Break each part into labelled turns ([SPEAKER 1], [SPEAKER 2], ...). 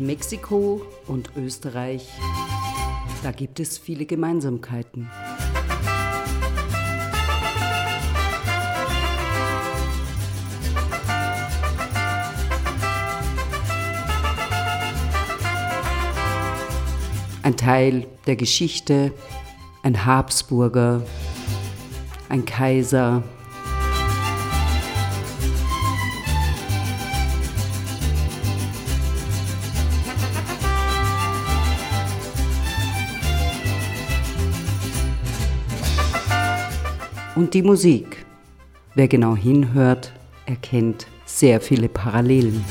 [SPEAKER 1] Mexiko und Österreich, da gibt es viele Gemeinsamkeiten. Ein Teil der Geschichte, ein Habsburger, ein Kaiser, Und die Musik. Wer genau hinhört, erkennt sehr viele Parallelen.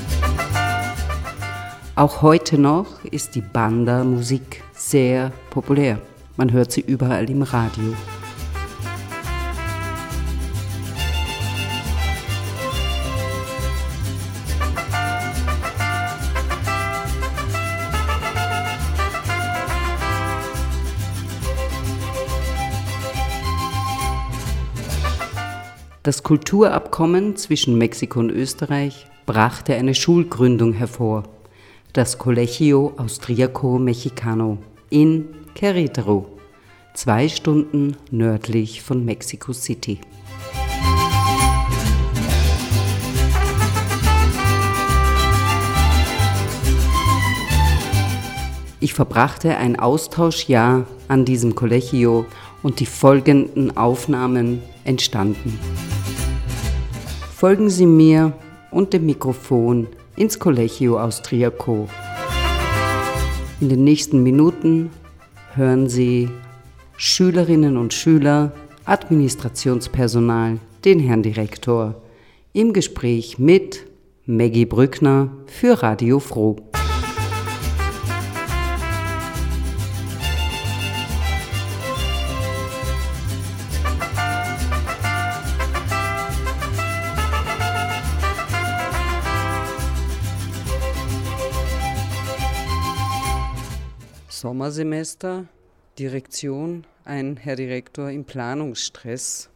[SPEAKER 1] Auch heute noch ist die Banda-Musik sehr populär. Man hört sie überall im Radio. Das Kulturabkommen zwischen Mexiko und Österreich brachte eine Schulgründung hervor, das Colegio Austriaco Mexicano in Querétaro, zwei Stunden nördlich von Mexico City. Ich verbrachte ein Austauschjahr an diesem Colegio und die folgenden Aufnahmen entstanden. Folgen Sie mir und dem Mikrofon ins Collegio Austriaco. In den nächsten Minuten hören Sie Schülerinnen und Schüler, Administrationspersonal, den Herrn Direktor im Gespräch mit Maggie Brückner für Radio Froh. Sommersemester, Direktion, ein Herr Direktor im Planungsstress.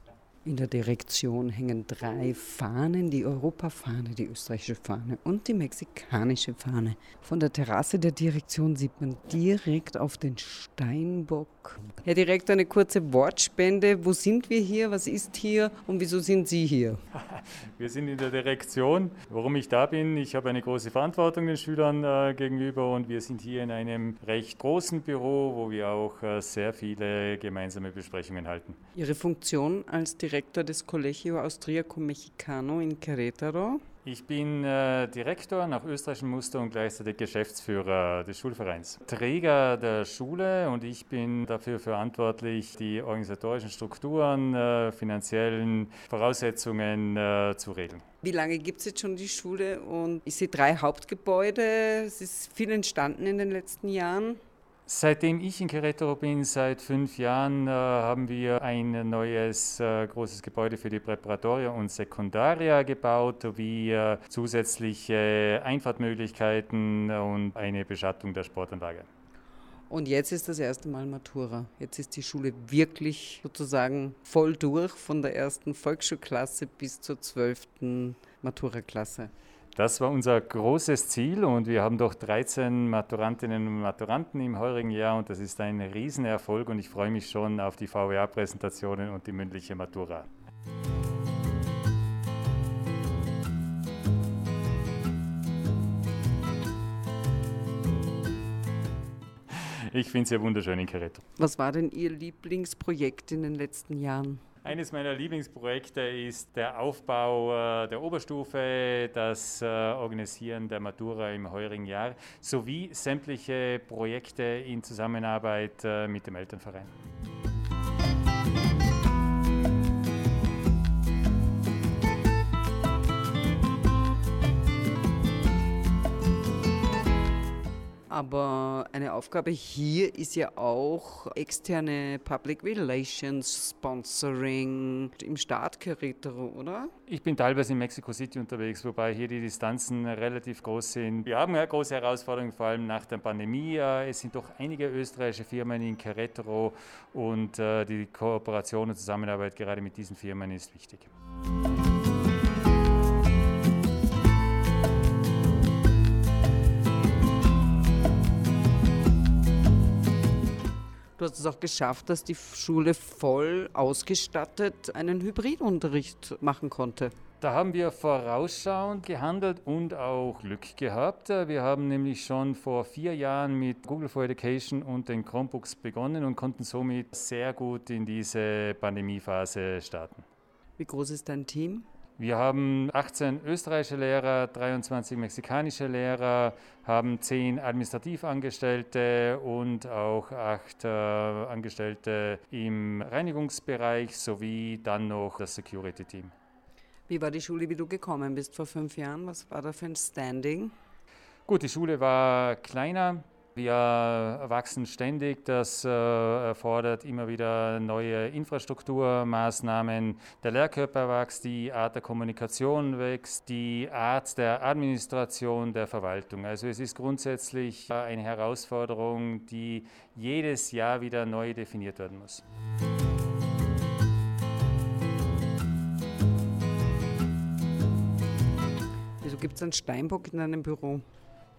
[SPEAKER 1] In der Direktion hängen drei Fahnen, die Europafahne, die österreichische Fahne und die mexikanische Fahne. Von der Terrasse der Direktion sieht man direkt auf den Steinbock. Herr Direktor, eine kurze Wortspende. Wo sind wir hier? Was ist hier? Und wieso sind Sie hier?
[SPEAKER 2] Wir sind in der Direktion. Warum ich da bin, ich habe eine große Verantwortung den Schülern äh, gegenüber und wir sind hier in einem recht großen Büro, wo wir auch äh, sehr viele gemeinsame Besprechungen halten.
[SPEAKER 1] Ihre Funktion als Direktor Direktor des Colegio Austriaco Mexicano in Querétaro.
[SPEAKER 2] Ich bin äh, Direktor nach österreichischem Muster und gleichzeitig Geschäftsführer des Schulvereins. Träger der Schule und ich bin dafür verantwortlich, die organisatorischen Strukturen, äh, finanziellen Voraussetzungen äh, zu regeln.
[SPEAKER 1] Wie lange gibt es jetzt schon die Schule? Und ich sehe drei Hauptgebäude. Es ist viel entstanden in den letzten Jahren.
[SPEAKER 2] Seitdem ich in Querétaro bin, seit fünf Jahren, äh, haben wir ein neues äh, großes Gebäude für die Präparatoria und Sekundaria gebaut, sowie äh, zusätzliche Einfahrtmöglichkeiten und eine Beschattung der Sportanlage.
[SPEAKER 1] Und jetzt ist das erste Mal Matura. Jetzt ist die Schule wirklich sozusagen voll durch, von der ersten Volksschulklasse bis zur zwölften Matura-Klasse.
[SPEAKER 2] Das war unser großes Ziel und wir haben doch 13 Maturantinnen und Maturanten im heurigen Jahr und das ist ein Riesenerfolg und ich freue mich schon auf die VWA-Präsentationen und die mündliche Matura. Ich finde es ja wunderschön in Querétaro.
[SPEAKER 1] Was war denn Ihr Lieblingsprojekt in den letzten Jahren?
[SPEAKER 2] Eines meiner Lieblingsprojekte ist der Aufbau äh, der Oberstufe, das äh, Organisieren der Matura im heurigen Jahr sowie sämtliche Projekte in Zusammenarbeit äh, mit dem Elternverein.
[SPEAKER 1] Aber eine Aufgabe hier ist ja auch externe Public Relations, Sponsoring im Staat Querétaro, oder?
[SPEAKER 2] Ich bin teilweise in Mexico City unterwegs, wobei hier die Distanzen relativ groß sind. Wir haben ja große Herausforderungen, vor allem nach der Pandemie. Es sind doch einige österreichische Firmen in Querétaro und äh, die Kooperation und Zusammenarbeit gerade mit diesen Firmen ist wichtig.
[SPEAKER 1] Du hast es auch geschafft, dass die Schule voll ausgestattet einen Hybridunterricht machen konnte.
[SPEAKER 2] Da haben wir vorausschauend gehandelt und auch Glück gehabt. Wir haben nämlich schon vor vier Jahren mit Google for Education und den Chromebooks begonnen und konnten somit sehr gut in diese Pandemiephase starten.
[SPEAKER 1] Wie groß ist dein Team?
[SPEAKER 2] Wir haben 18 österreichische Lehrer, 23 mexikanische Lehrer, haben 10 Administrativangestellte und auch 8 äh, Angestellte im Reinigungsbereich sowie dann noch das Security-Team.
[SPEAKER 1] Wie war die Schule, wie du gekommen bist vor fünf Jahren? Was war da für ein Standing?
[SPEAKER 2] Gut, die Schule war kleiner. Wir wachsen ständig. Das äh, erfordert immer wieder neue Infrastrukturmaßnahmen. Der Lehrkörper wächst, die Art der Kommunikation wächst, die Art der Administration der Verwaltung. Also es ist grundsätzlich eine Herausforderung, die jedes Jahr wieder neu definiert werden muss.
[SPEAKER 1] gibt es einen Steinbock in einem Büro?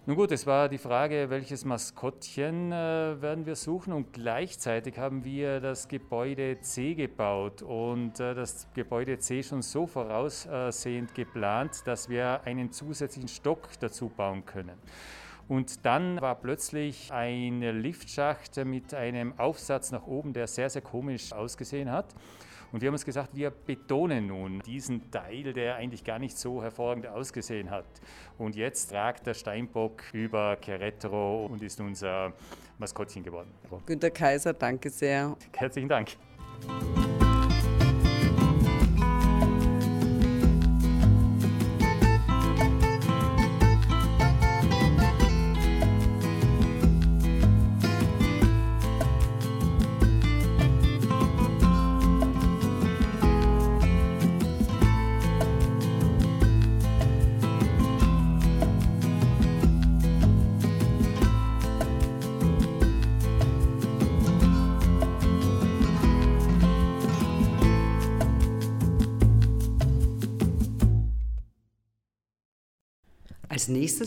[SPEAKER 2] Nun gut, es war die Frage, welches Maskottchen äh, werden wir suchen und gleichzeitig haben wir das Gebäude C gebaut und äh, das Gebäude C schon so voraussehend geplant, dass wir einen zusätzlichen Stock dazu bauen können. Und dann war plötzlich ein Liftschacht mit einem Aufsatz nach oben, der sehr, sehr komisch ausgesehen hat. Und wir haben uns gesagt, wir betonen nun diesen Teil, der eigentlich gar nicht so hervorragend ausgesehen hat. Und jetzt tragt der Steinbock über Querétaro und ist unser Maskottchen geworden.
[SPEAKER 1] Günter Kaiser, danke sehr.
[SPEAKER 2] Herzlichen Dank.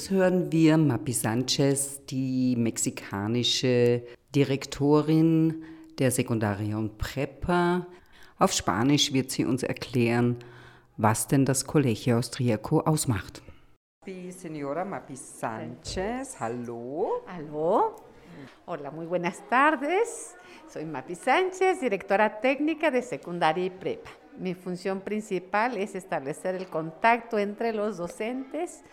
[SPEAKER 1] Nächstes hören wir Mapi Sanchez, die mexikanische Direktorin der Sekundaria und Prepa. Auf Spanisch wird sie uns erklären, was denn das Colegio Austriaco ausmacht. Die Señora Mapi Sánchez, hallo.
[SPEAKER 3] Hallo. Hola, muy buenas tardes. Soy Mapi Sánchez, directora técnica de secundaria y prepa. Mi función principal es establecer el contacto entre los docentes,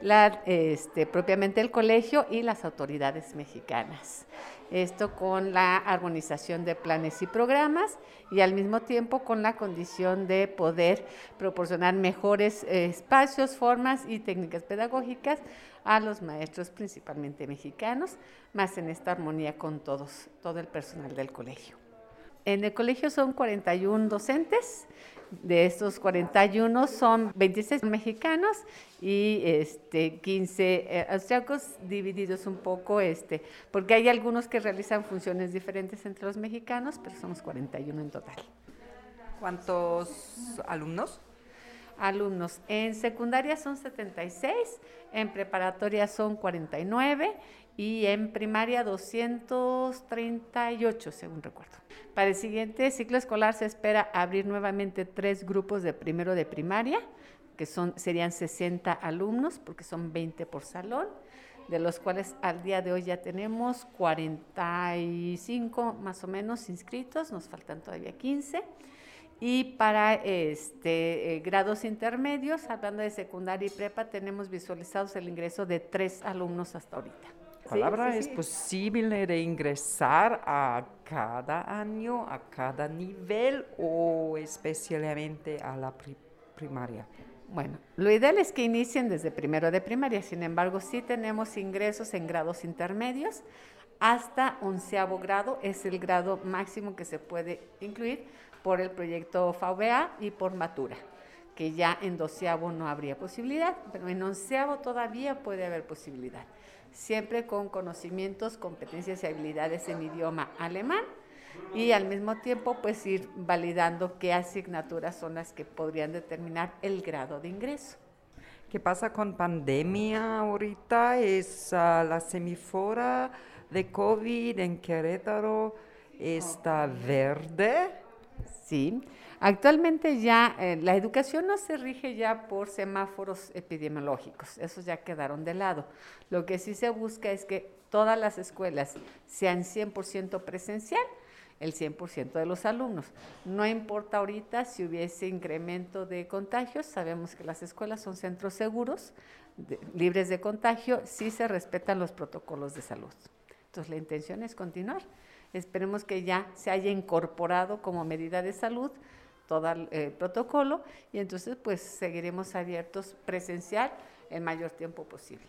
[SPEAKER 3] la, este, propiamente el colegio y las autoridades mexicanas. Esto con la armonización de planes y programas y al mismo tiempo con la condición de poder proporcionar mejores eh, espacios, formas y técnicas pedagógicas a los maestros principalmente mexicanos, más en esta armonía con todos, todo el personal del colegio. En el colegio son 41 docentes, de estos 41 son 26 mexicanos y este, 15 eh, austriacos divididos un poco, este, porque hay algunos que realizan funciones diferentes entre los mexicanos, pero somos 41 en total.
[SPEAKER 1] ¿Cuántos alumnos?
[SPEAKER 3] Alumnos. En secundaria son 76, en preparatoria son 49 y en primaria 238, según recuerdo. Para el siguiente ciclo escolar se espera abrir nuevamente tres grupos de primero de primaria, que son, serían 60 alumnos, porque son 20 por salón, de los cuales al día de hoy ya tenemos 45 más o menos inscritos, nos faltan todavía 15. Y para este, eh, grados intermedios, hablando de secundaria y prepa, tenemos visualizados el ingreso de tres alumnos hasta ahorita.
[SPEAKER 1] Palabra, sí, sí, ¿es posible de ingresar a cada año, a cada nivel o especialmente a la pri primaria?
[SPEAKER 3] Bueno, lo ideal es que inicien desde primero de primaria, sin embargo, sí tenemos ingresos en grados intermedios. Hasta onceavo grado, es el grado máximo que se puede incluir por el proyecto VBA y por Matura, que ya en doceavo no habría posibilidad, pero en onceavo todavía puede haber posibilidad siempre con conocimientos, competencias y habilidades en idioma alemán y al mismo tiempo pues ir validando qué asignaturas son las que podrían determinar el grado de ingreso.
[SPEAKER 1] ¿Qué pasa con pandemia ahorita? Es uh, la semifora de COVID en Querétaro. está verde.
[SPEAKER 3] Sí. Actualmente ya eh, la educación no se rige ya por semáforos epidemiológicos, esos ya quedaron de lado. Lo que sí se busca es que todas las escuelas sean 100% presencial, el 100% de los alumnos. No importa ahorita si hubiese incremento de contagios, sabemos que las escuelas son centros seguros, libres de contagio, si se respetan los protocolos de salud. Entonces la intención es continuar. Esperemos que ya se haya incorporado como medida de salud todo el eh, protocolo y entonces pues seguiremos abiertos presencial el mayor tiempo posible.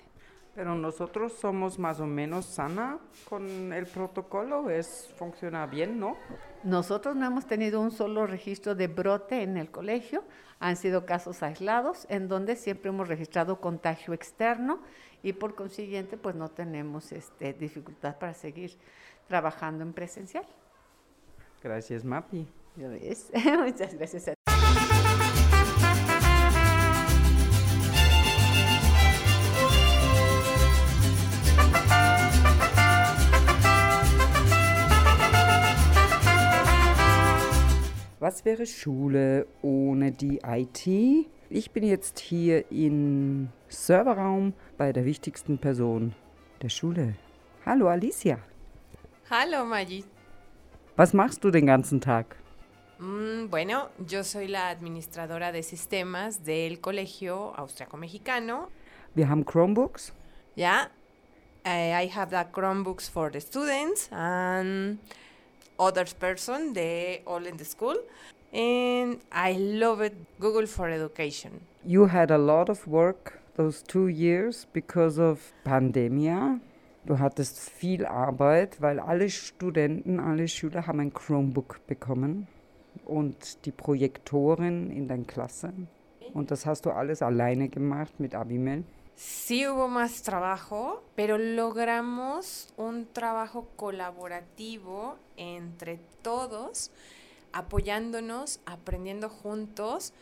[SPEAKER 1] Pero nosotros somos más o menos sana con el protocolo, es funciona bien, ¿no?
[SPEAKER 3] Nosotros no hemos tenido un solo registro de brote en el colegio, han sido casos aislados en donde siempre hemos registrado contagio externo y por consiguiente pues no tenemos este, dificultad para seguir trabajando en presencial.
[SPEAKER 1] Gracias, Mapi.
[SPEAKER 3] Muchas gracias a
[SPEAKER 1] Was wäre Schule ohne die IT? Ich bin jetzt hier im Serverraum bei der wichtigsten Person der Schule. Hallo Alicia.
[SPEAKER 4] Hallo Maggi.
[SPEAKER 1] Was machst du den ganzen Tag?
[SPEAKER 4] Mm, bueno, yo soy la administradora de sistemas del Colegio Austriaco Mexicano.
[SPEAKER 1] Wir haben Chromebooks.
[SPEAKER 4] Yeah, I have the Chromebooks for the students and other person, they all in the school. And I love it, Google for Education.
[SPEAKER 1] You had a lot of work those two years because of Pandemia. Du hattest viel Arbeit, weil alle Studenten, alle Schüler haben ein Chromebook bekommen und die Projektoren in deiner Klasse. Und das hast du alles alleine gemacht mit Abimel.
[SPEAKER 4] Sí hubo más trabajo, pero logramos un trabajo colaborativo entre todos, apoyándonos, aprendiendo juntos.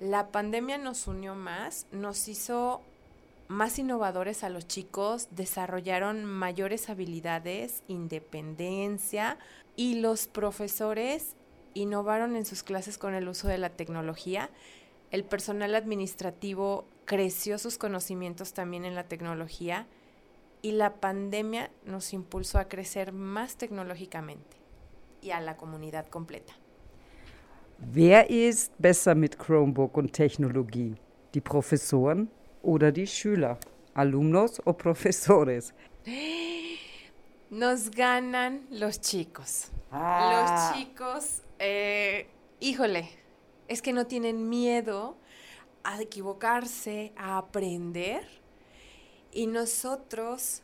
[SPEAKER 4] La pandemia nos unió más, nos hizo más innovadores a los chicos, desarrollaron mayores habilidades, independencia y los profesores innovaron en sus clases con el uso de la tecnología. El personal administrativo creció sus conocimientos también en la tecnología y la pandemia nos impulsó a crecer más tecnológicamente y a la comunidad completa.
[SPEAKER 1] Wer ist besser mit Chromebook und Technologie? Die Professoren oder die Schüler? Alumnos o profesores?
[SPEAKER 4] Nos ganan los chicos.
[SPEAKER 1] Ah.
[SPEAKER 4] Los chicos, eh, híjole, es que no tienen miedo a equivocarse, a aprender. Y nosotros,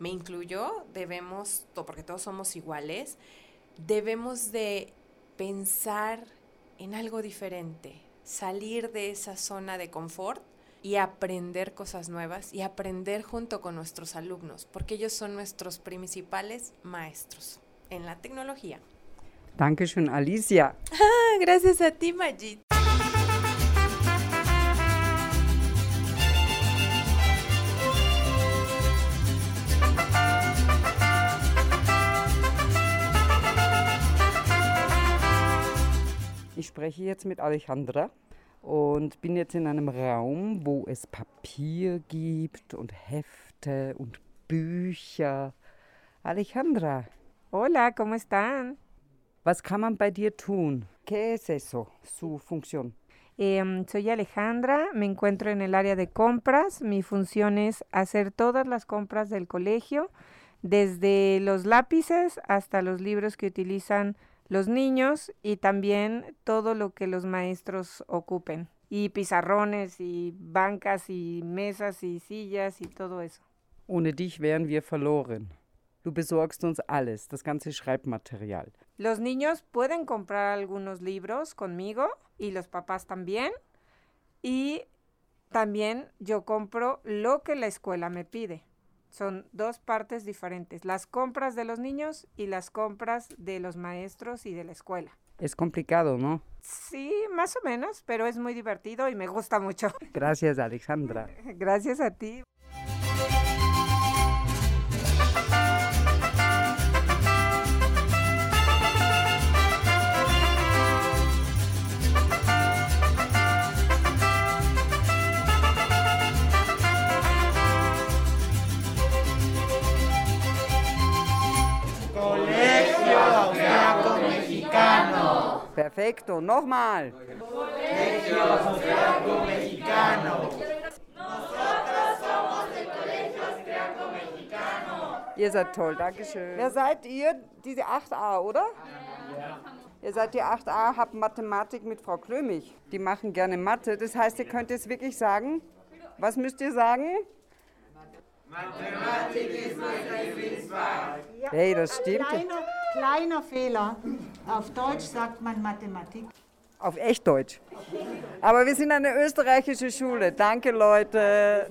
[SPEAKER 4] me incluyo, debemos, porque todos somos iguales, debemos de pensar en algo diferente, salir de esa zona de confort y aprender cosas nuevas y aprender junto con nuestros alumnos, porque ellos son nuestros principales maestros en la tecnología.
[SPEAKER 1] Dankeschön, Alicia.
[SPEAKER 4] Gracias a ti, Majid.
[SPEAKER 1] Ich spreche jetzt mit Alejandra und bin jetzt in einem Raum, wo es Papier gibt und Hefte und Bücher. Alejandra,
[SPEAKER 5] Hola, ¿cómo están?
[SPEAKER 1] Was kann man bei dir tun? ¿Qué es eso, su función?
[SPEAKER 5] Em, soy Alejandra, me encuentro en el área de compras. Mi función es hacer todas las compras del colegio, desde los lápices hasta los libros que utilizan los niños y también todo lo que los maestros ocupen. Y pizarrones y bancas y mesas y sillas y todo eso.
[SPEAKER 1] Ohne dich wären wir verloren. Du besorgst uns alles, das ganze Schreibmaterial.
[SPEAKER 5] Los niños pueden comprar algunos libros conmigo y los papás también. Y también yo compro lo que la escuela me pide. Son dos partes diferentes, las compras de los niños y las compras de los maestros y de la escuela.
[SPEAKER 1] Es complicado, ¿no?
[SPEAKER 5] Sí, más o menos, pero es muy divertido y me gusta mucho.
[SPEAKER 1] Gracias, Alejandra.
[SPEAKER 5] Gracias a ti.
[SPEAKER 1] Perfekto. Nochmal. Colegios Creaco Mexicano. Ihr seid toll, Dankeschön. Wer seid ihr? Diese 8a, oder? Ja. Ihr seid die 8a, habt Mathematik mit Frau Klömich. Die machen gerne Mathe. Das heißt, ihr könnt jetzt wirklich sagen, was müsst ihr sagen? Mathematik ist mein Lieblingsfach. Hey, das stimmt.
[SPEAKER 6] Kleiner, kleiner Fehler. Auf Deutsch sagt man Mathematik.
[SPEAKER 1] Auf Echtdeutsch. Aber wir sind eine österreichische Schule. Danke, Leute.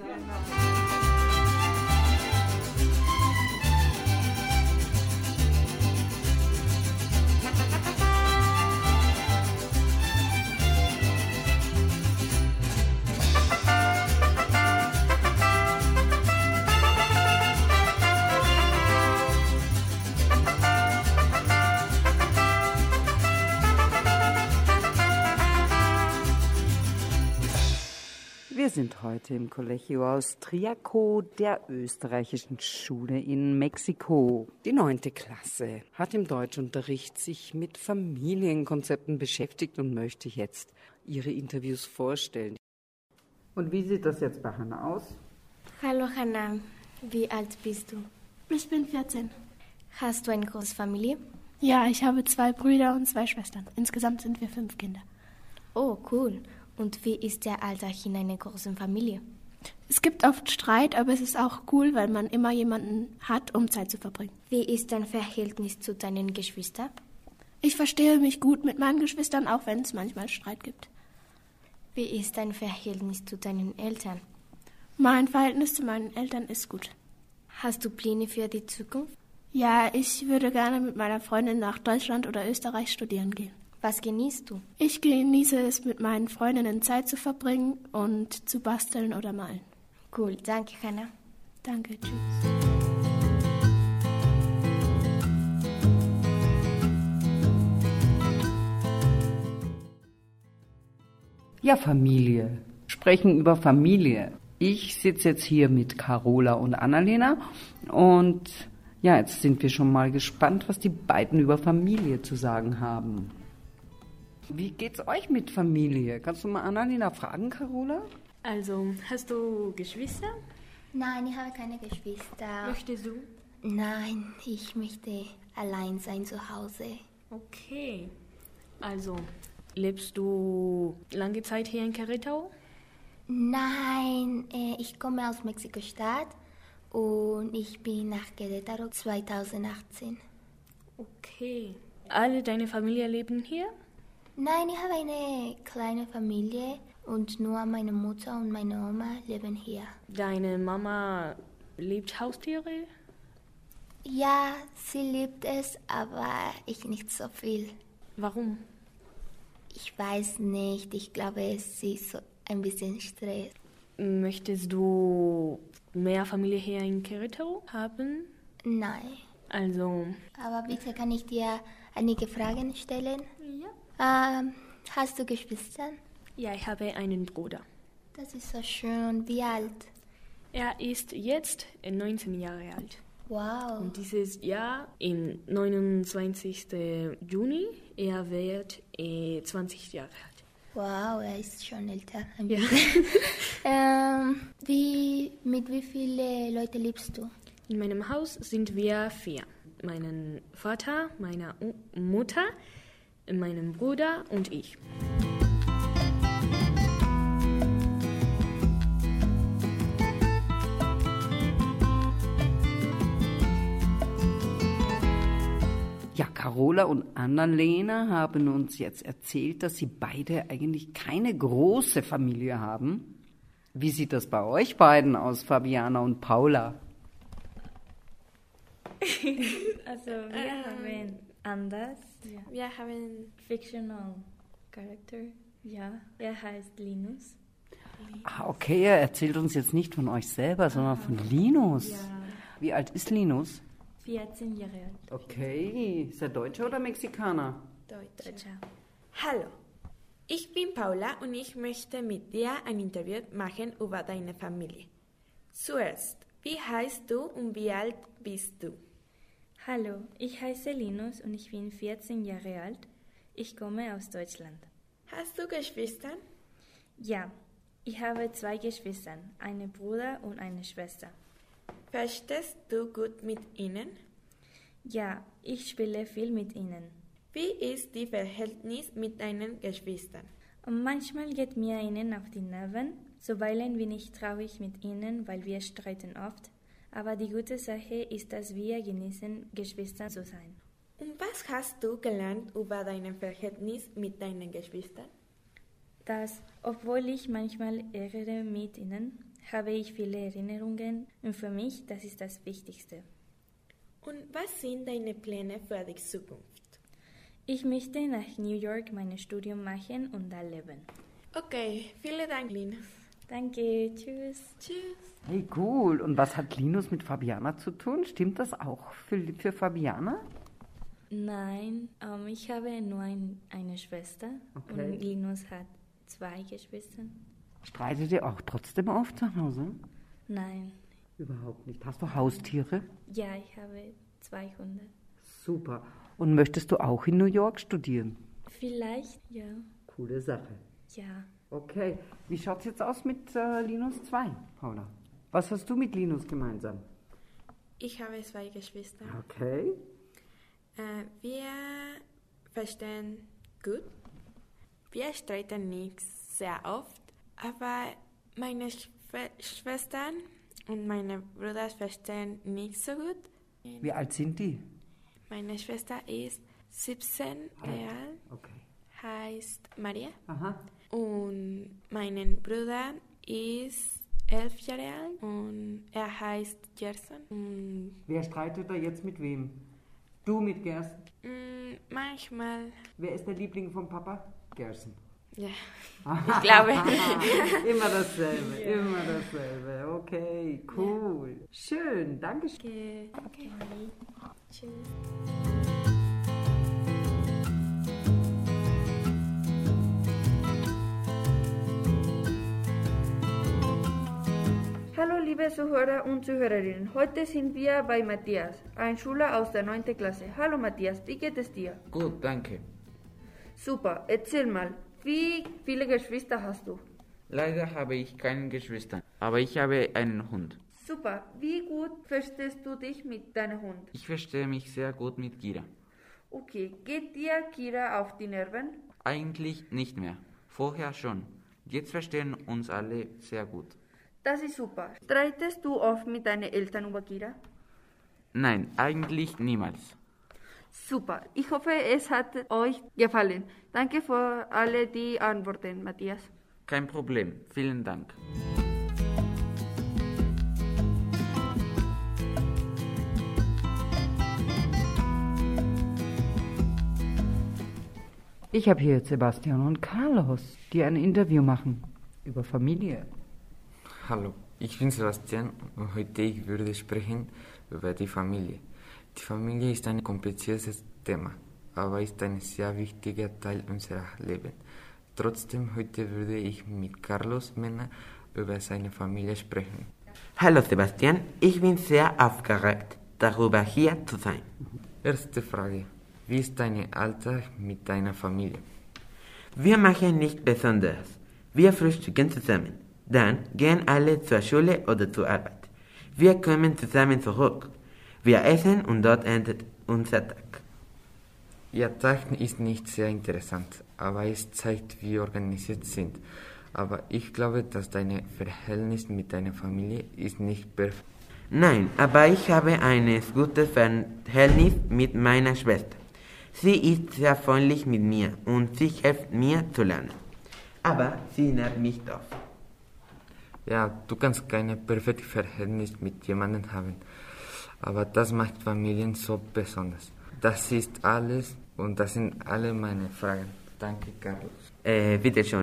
[SPEAKER 1] Sind heute im Colegio Austriaco der österreichischen Schule in Mexiko. Die neunte Klasse hat im Deutschunterricht sich mit Familienkonzepten beschäftigt und möchte jetzt ihre Interviews vorstellen. Und wie sieht das jetzt bei Hanna aus?
[SPEAKER 7] Hallo Hanna, wie alt bist du?
[SPEAKER 8] Ich bin 14.
[SPEAKER 7] Hast du eine große Familie?
[SPEAKER 8] Ja, ich habe zwei Brüder und zwei Schwestern. Insgesamt sind wir fünf Kinder.
[SPEAKER 7] Oh, cool. Und wie ist der Alltag in einer großen Familie?
[SPEAKER 8] Es gibt oft Streit, aber es ist auch cool, weil man immer jemanden hat, um Zeit zu verbringen.
[SPEAKER 7] Wie ist dein Verhältnis zu deinen Geschwistern?
[SPEAKER 8] Ich verstehe mich gut mit meinen Geschwistern, auch wenn es manchmal Streit gibt.
[SPEAKER 7] Wie ist dein Verhältnis zu deinen Eltern?
[SPEAKER 8] Mein Verhältnis zu meinen Eltern ist gut.
[SPEAKER 7] Hast du Pläne für die Zukunft?
[SPEAKER 8] Ja, ich würde gerne mit meiner Freundin nach Deutschland oder Österreich studieren gehen.
[SPEAKER 7] Was genießt du?
[SPEAKER 8] Ich genieße es, mit meinen Freundinnen Zeit zu verbringen und zu basteln oder malen.
[SPEAKER 7] Cool, danke, Hannah.
[SPEAKER 8] Danke, tschüss.
[SPEAKER 1] Ja, Familie. Sprechen über Familie. Ich sitze jetzt hier mit Carola und Annalena und ja, jetzt sind wir schon mal gespannt, was die beiden über Familie zu sagen haben. Wie geht's euch mit Familie? Kannst du mal Annalena fragen, Carola?
[SPEAKER 9] Also, hast du Geschwister?
[SPEAKER 7] Nein, ich habe keine Geschwister.
[SPEAKER 9] Möchtest du?
[SPEAKER 7] Nein, ich möchte allein sein zu Hause.
[SPEAKER 9] Okay. Also, lebst du lange Zeit hier in Querétaro?
[SPEAKER 7] Nein, äh, ich komme aus Mexiko-Stadt und ich bin nach Querétaro 2018.
[SPEAKER 9] Okay. Alle deine Familie leben hier?
[SPEAKER 7] Nein, ich habe eine kleine Familie und nur meine Mutter und meine Oma leben hier.
[SPEAKER 9] Deine Mama liebt Haustiere?
[SPEAKER 7] Ja, sie liebt es, aber ich nicht so viel.
[SPEAKER 9] Warum?
[SPEAKER 7] Ich weiß nicht. Ich glaube, es ist so ein bisschen Stress.
[SPEAKER 9] Möchtest du mehr Familie hier in Querétaro haben?
[SPEAKER 7] Nein.
[SPEAKER 9] Also.
[SPEAKER 7] Aber bitte kann ich dir einige Fragen stellen? Ähm, hast du Geschwister?
[SPEAKER 9] Ja, ich habe einen Bruder.
[SPEAKER 7] Das ist so schön. Wie alt?
[SPEAKER 9] Er ist jetzt 19 Jahre alt.
[SPEAKER 7] Wow.
[SPEAKER 9] Und dieses Jahr, im 29. Juni, er wird äh, 20 Jahre alt.
[SPEAKER 7] Wow, er ist schon älter.
[SPEAKER 9] Ja.
[SPEAKER 7] ähm, wie, mit wie vielen Leuten lebst du?
[SPEAKER 9] In meinem Haus sind wir vier. Meinen Vater, meine Mutter, meinem Bruder und ich.
[SPEAKER 1] Ja, Carola und Annalena haben uns jetzt erzählt, dass sie beide eigentlich keine große Familie haben. Wie sieht das bei euch beiden aus, Fabiana und Paula?
[SPEAKER 10] also wir
[SPEAKER 11] Ähm,
[SPEAKER 10] haben anders. Ja.
[SPEAKER 11] Wir haben
[SPEAKER 10] Fictional Character. Ja, er heißt Linus.
[SPEAKER 1] Ah, okay, er erzählt uns jetzt nicht von euch selber, sondern von Linus.
[SPEAKER 10] Ja,
[SPEAKER 1] Wie alt ist Linus?
[SPEAKER 10] 14 Jahre alt.
[SPEAKER 1] Okay, ist er Deutscher oder Mexikaner?
[SPEAKER 10] Deutscher.
[SPEAKER 12] Hallo, ich bin Paula und ich möchte mit dir ein Interview machen über deine Familie. Zuerst, wie heißt du und wie alt bist du?
[SPEAKER 10] Hallo, ich heiße Linus und ich bin 14 Jahre alt. Ich komme aus Deutschland.
[SPEAKER 12] Hast du Geschwister?
[SPEAKER 10] Ja, ich habe zwei Geschwister, einen Bruder und eine Schwester.
[SPEAKER 12] Verstehst du gut mit ihnen?
[SPEAKER 10] Ja, ich spiele viel mit ihnen.
[SPEAKER 12] Wie ist die Verhältnis mit deinen Geschwistern?
[SPEAKER 10] Manchmal geht mir ihnen auf die Nerven, zuweilen bin ich traurig mit ihnen, weil wir streiten oft. Aber die gute Sache ist, dass wir genießen, Geschwister zu sein.
[SPEAKER 12] Und was hast du gelernt über dein Verhältnis mit deinen Geschwistern?
[SPEAKER 10] Dass, obwohl ich manchmal ärgere mit ihnen, habe ich viele Erinnerungen und für mich das ist das Wichtigste.
[SPEAKER 12] Und was sind deine Pläne für die Zukunft?
[SPEAKER 10] Ich möchte nach New York mein Studium machen und da leben.
[SPEAKER 12] Okay, vielen Dank, Linus.
[SPEAKER 10] Danke, tschüss.
[SPEAKER 12] Tschüss.
[SPEAKER 1] Hey, cool. Und was hat Linus mit Fabiana zu tun? Stimmt das auch für, für Fabiana?
[SPEAKER 10] Nein, ähm, ich habe nur ein, eine Schwester
[SPEAKER 1] Okay.
[SPEAKER 10] und Linus hat zwei Geschwister.
[SPEAKER 1] Streitet ihr auch trotzdem oft zu Hause?
[SPEAKER 10] Nein,
[SPEAKER 1] Überhaupt nicht. Hast du Haustiere?
[SPEAKER 10] ja, ich habe zwei Hunde.
[SPEAKER 1] Super. Und möchtest du auch in New York studieren?
[SPEAKER 10] Vielleicht, ja,
[SPEAKER 1] Coole Sache.
[SPEAKER 10] Ja.
[SPEAKER 1] Okay. Wie schaut es jetzt aus mit äh, Linus 2, Paula? Was hast du mit Linus gemeinsam?
[SPEAKER 12] Ich habe zwei Geschwister.
[SPEAKER 1] Okay.
[SPEAKER 12] Äh, wir verstehen gut. Wir streiten nicht sehr oft, aber meine Schwe Schwestern und meine Brüder verstehen nicht so gut.
[SPEAKER 1] Wie alt sind die?
[SPEAKER 12] Meine Schwester ist 17 Jahre alt,
[SPEAKER 1] Okay.
[SPEAKER 12] heißt Maria.
[SPEAKER 1] Aha.
[SPEAKER 12] Und mein Bruder ist 11 Jahre alt und er heißt Gerson. Und,
[SPEAKER 1] Wer streitet da jetzt mit wem? Du mit Gersten.
[SPEAKER 12] mm, manchmal,
[SPEAKER 1] Wer ist der Liebling von Papa? Gersten.
[SPEAKER 12] ja, ich glaube.
[SPEAKER 1] immer dasselbe, immer dasselbe. Okay, cool. Schön, danke schön.
[SPEAKER 12] Okay.
[SPEAKER 10] Tschüss.
[SPEAKER 13] Hallo liebe Zuhörer und Zuhörerinnen, heute sind wir bei Matthias, ein Schüler aus der 9. Klasse. Hallo Matthias, wie geht es dir?
[SPEAKER 14] Gut, danke.
[SPEAKER 13] Super, erzähl mal, wie viele Geschwister hast du?
[SPEAKER 14] Leider habe ich keinen Geschwister, aber ich habe einen Hund.
[SPEAKER 13] Super, wie gut verstehst du dich mit deinem Hund?
[SPEAKER 14] Ich verstehe mich sehr gut mit Kira.
[SPEAKER 13] Okay, geht dir Kira auf die Nerven?
[SPEAKER 14] Eigentlich nicht mehr. Vorher schon. Jetzt verstehen uns alle sehr gut.
[SPEAKER 13] Das ist super. Streitest du oft mit deinen Eltern über Kira?
[SPEAKER 14] Nein, eigentlich niemals.
[SPEAKER 13] Super, ich hoffe, es hat euch gefallen. Danke für alle die Antworten, Matthias.
[SPEAKER 14] Kein Problem. Vielen Dank.
[SPEAKER 1] Ich habe hier Sebastian und Carlos, die ein Interview machen über Familie.
[SPEAKER 15] Hallo, ich bin Sebastian und heute ich würde sprechen über die Familie. Die Familie ist ein kompliziertes Thema, aber ist ein sehr wichtiger Teil unseres Lebens. Trotzdem heute würde ich mit Carlos Mena über seine Familie sprechen.
[SPEAKER 16] Hallo Sebastian, ich bin sehr aufgeregt, darüber hier zu sein.
[SPEAKER 15] Erste Frage. Wie ist dein Alltag mit deiner Familie?
[SPEAKER 16] Wir machen nichts Besonderes. Wir frühstücken zusammen. Dann gehen alle zur Schule oder zur Arbeit. Wir kommen zusammen zurück. Wir essen und dort endet unser Tag.
[SPEAKER 15] Ihr Tag ist nicht sehr interessant, aber es zeigt, wie organisiert sind. Aber ich glaube, dass dein Verhältnis mit deiner Familie ist nicht perfekt.
[SPEAKER 16] Nein, aber ich habe ein gutes Verhältnis mit meiner Schwester. Sie ist sehr freundlich mit mir und sie hilft mir zu lernen. Aber sie nervt mich oft.
[SPEAKER 15] Ja, du kannst kein perfektes Verhältnis mit jemandem haben, aber das macht Familien so besonders. Das ist alles und das sind alle meine Fragen. Danke, Carlos.
[SPEAKER 16] Äh, bitte schon.